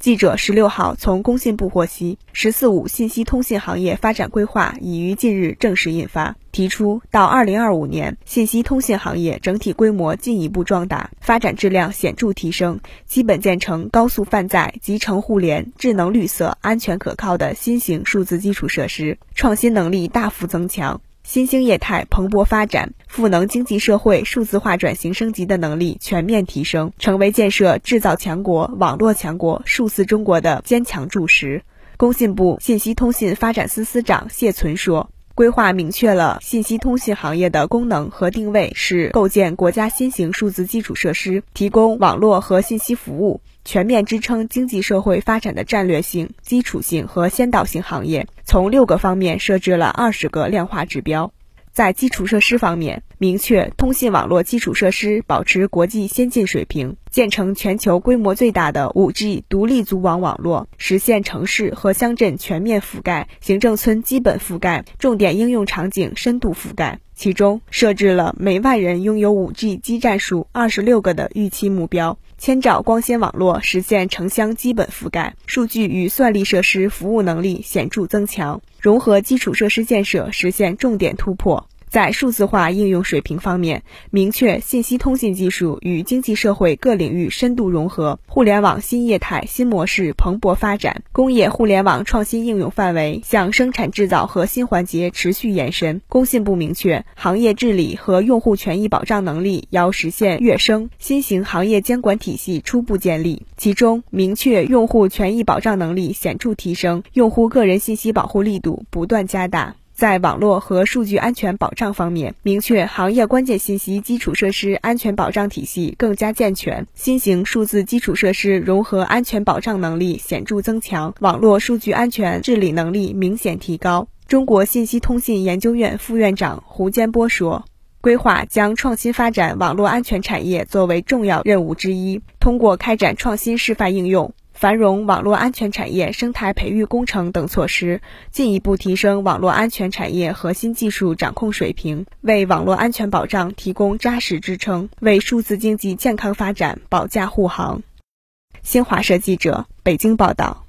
记者十六号从工信部获悉，“十四五”信息通信行业发展规划已于近日正式印发，提出到二零二五年，信息通信行业整体规模进一步壮大，发展质量显著提升，基本建成高速泛载、集成互联、智能绿色、安全可靠的新型数字基础设施，创新能力大幅增强。新兴业态蓬勃发展，赋能经济社会数字化转型升级的能力全面提升，成为建设制造强国、网络强国、数字中国的坚强柱石。工信部信息通信发展司司长谢存说。规划明确了信息通信行业的功能和定位是构建国家新型数字基础设施、提供网络和信息服务、全面支撑经济社会发展的战略性、基础性和先导性行业，从六个方面设置了二十个量化指标。在基础设施方面，明确通信网络基础设施保持国际先进水平，建成全球规模最大的 5G 独立组网网络，实现城市和乡镇全面覆盖、行政村基本覆盖、重点应用场景深度覆盖。其中设置了每万人拥有 5G 基站数二十六个的预期目标，千兆光纤网络实现城乡基本覆盖，数据与算力设施服务能力显著增强，融合基础设施建设实现重点突破。在数字化应用水平方面，明确信息通信技术与经济社会各领域深度融合，互联网新业态新模式蓬勃发展，工业互联网创新应用范围向生产制造和新环节持续延伸。工信部明确，行业治理和用户权益保障能力要实现跃升，新型行业监管体系初步建立。其中，明确用户权益保障能力显著提升，用户个人信息保护力度不断加大。在网络和数据安全保障方面，明确行业关键信息基础设施安全保障体系更加健全，新型数字基础设施融合安全保障能力显著增强，网络数据安全治理能力明显提高。中国信息通信研究院副院长胡坚波说：“规划将创新发展网络安全产业作为重要任务之一，通过开展创新示范应用。”繁荣网络安全产业生态培育工程等措施，进一步提升网络安全产业核心技术掌控水平，为网络安全保障提供扎实支撑，为数字经济健康发展保驾护航。新华社记者北京报道。